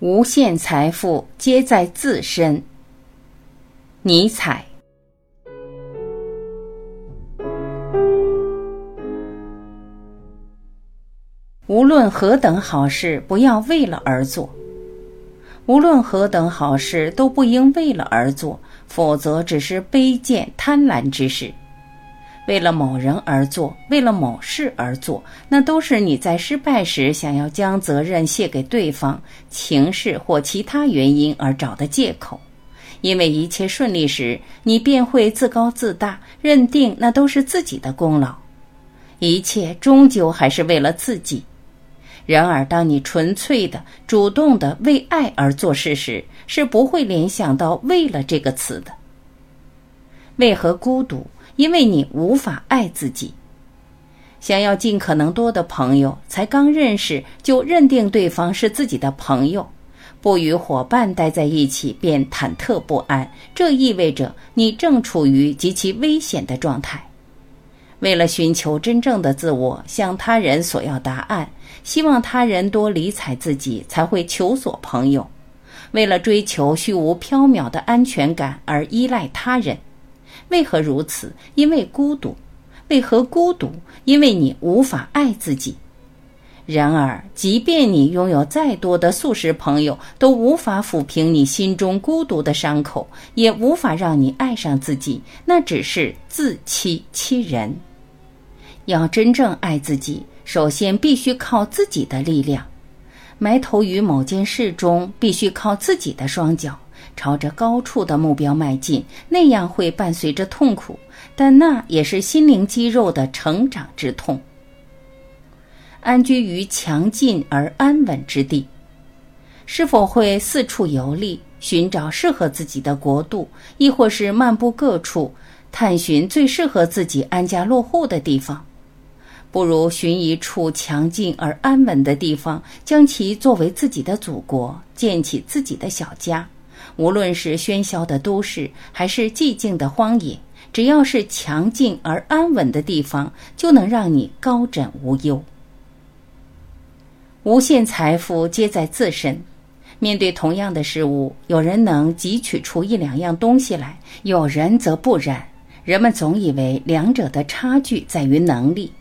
无限财富皆在自身。尼采。无论何等好事，不要为了而做；无论何等好事，都不应为了而做，否则只是卑贱贪婪之事。为了某人而做，为了某事而做，那都是你在失败时想要将责任卸给对方、情势或其他原因而找的借口。因为一切顺利时，你便会自高自大，认定那都是自己的功劳。一切终究还是为了自己。然而，当你纯粹的、主动的为爱而做事时，是不会联想到“为了”这个词的。为何孤独？因为你无法爱自己，想要尽可能多的朋友，才刚认识就认定对方是自己的朋友，不与伙伴待在一起便忐忑不安，这意味着你正处于极其危险的状态。为了寻求真正的自我，向他人索要答案，希望他人多理睬自己，才会求索朋友；为了追求虚无缥缈的安全感而依赖他人。为何如此？因为孤独。为何孤独？因为你无法爱自己。然而，即便你拥有再多的素食朋友，都无法抚平你心中孤独的伤口，也无法让你爱上自己。那只是自欺欺人。要真正爱自己，首先必须靠自己的力量。埋头于某件事中，必须靠自己的双脚。朝着高处的目标迈进，那样会伴随着痛苦，但那也是心灵肌肉的成长之痛。安居于强劲而安稳之地，是否会四处游历，寻找适合自己的国度，亦或是漫步各处，探寻最适合自己安家落户的地方？不如寻一处强劲而安稳的地方，将其作为自己的祖国，建起自己的小家。无论是喧嚣的都市，还是寂静的荒野，只要是强劲而安稳的地方，就能让你高枕无忧。无限财富皆在自身。面对同样的事物，有人能汲取出一两样东西来，有人则不然。人们总以为两者的差距在于能力，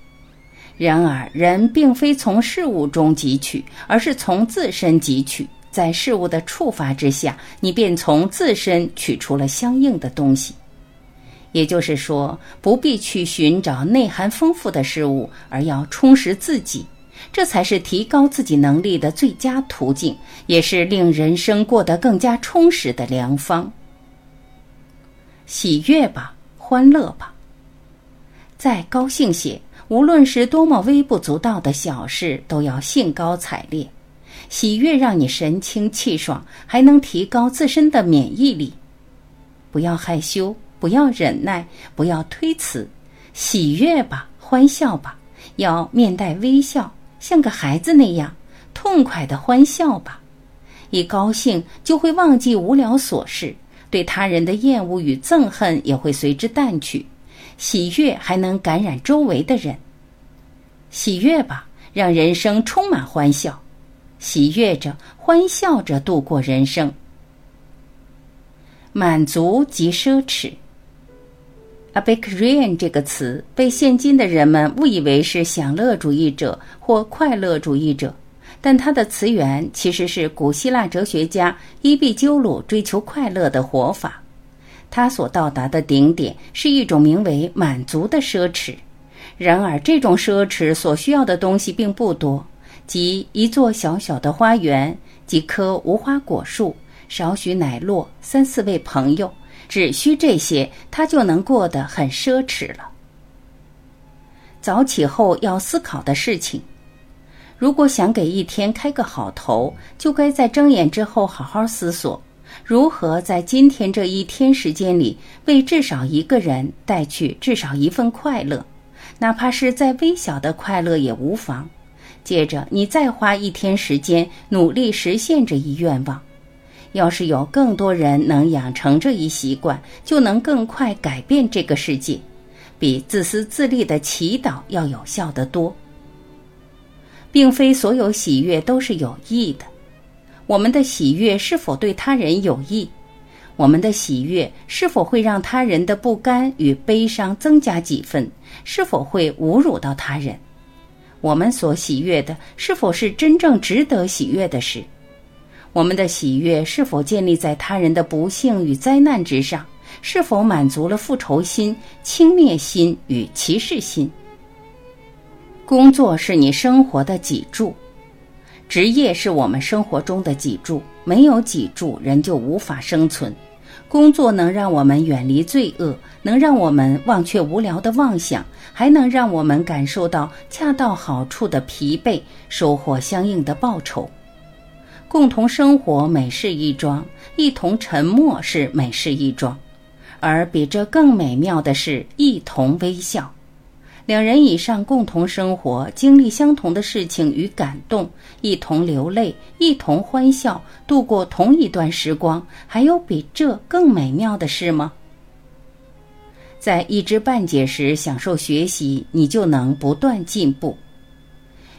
然而人并非从事物中汲取，而是从自身汲取。在事物的触发之下，你便从自身取出了相应的东西。也就是说，不必去寻找内涵丰富的事物，而要充实自己，这才是提高自己能力的最佳途径，也是令人生过得更加充实的良方。喜悦吧，欢乐吧，再高兴些，无论是多么微不足道的小事，都要兴高采烈。喜悦让你神清气爽，还能提高自身的免疫力。不要害羞，不要忍耐，不要推辞，喜悦吧，欢笑吧，要面带微笑，像个孩子那样痛快的欢笑吧。一高兴就会忘记无聊琐事，对他人的厌恶与憎恨也会随之淡去。喜悦还能感染周围的人。喜悦吧，让人生充满欢笑。喜悦着，欢笑着度过人生。满足即奢侈。a b i c r i a n 这个词被现今的人们误以为是享乐主义者或快乐主义者，但它的词源其实是古希腊哲学家伊壁鸠鲁追求快乐的活法。他所到达的顶点是一种名为满足的奢侈。然而，这种奢侈所需要的东西并不多。即一座小小的花园，几棵无花果树，少许奶酪，三四位朋友，只需这些，他就能过得很奢侈了。早起后要思考的事情，如果想给一天开个好头，就该在睁眼之后好好思索，如何在今天这一天时间里，为至少一个人带去至少一份快乐，哪怕是再微小的快乐也无妨。接着，你再花一天时间努力实现这一愿望。要是有更多人能养成这一习惯，就能更快改变这个世界，比自私自利的祈祷要有效得多。并非所有喜悦都是有益的，我们的喜悦是否对他人有益？我们的喜悦是否会让他人的不甘与悲伤增加几分？是否会侮辱到他人？我们所喜悦的是否是真正值得喜悦的事？我们的喜悦是否建立在他人的不幸与灾难之上？是否满足了复仇心、轻蔑心与歧视心？工作是你生活的脊柱，职业是我们生活中的脊柱。没有脊柱，人就无法生存。工作能让我们远离罪恶，能让我们忘却无聊的妄想，还能让我们感受到恰到好处的疲惫，收获相应的报酬。共同生活美事一桩，一同沉默是美事一桩，而比这更美妙的是一同微笑。两人以上共同生活，经历相同的事情与感动，一同流泪，一同欢笑，度过同一段时光，还有比这更美妙的事吗？在一知半解时享受学习，你就能不断进步。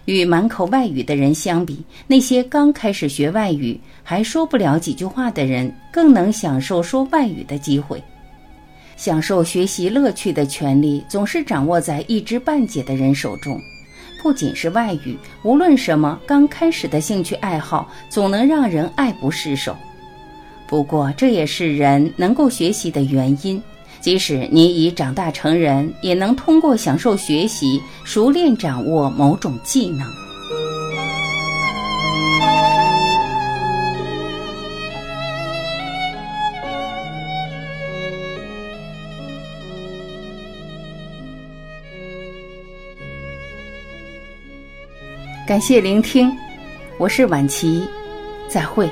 与满口外语的人相比，那些刚开始学外语还说不了几句话的人，更能享受说外语的机会。享受学习乐趣的权利总是掌握在一知半解的人手中。不仅是外语，无论什么刚开始的兴趣爱好，总能让人爱不释手。不过，这也是人能够学习的原因。即使你已长大成人，也能通过享受学习，熟练掌握某种技能。感谢聆听，我是晚琪，再会。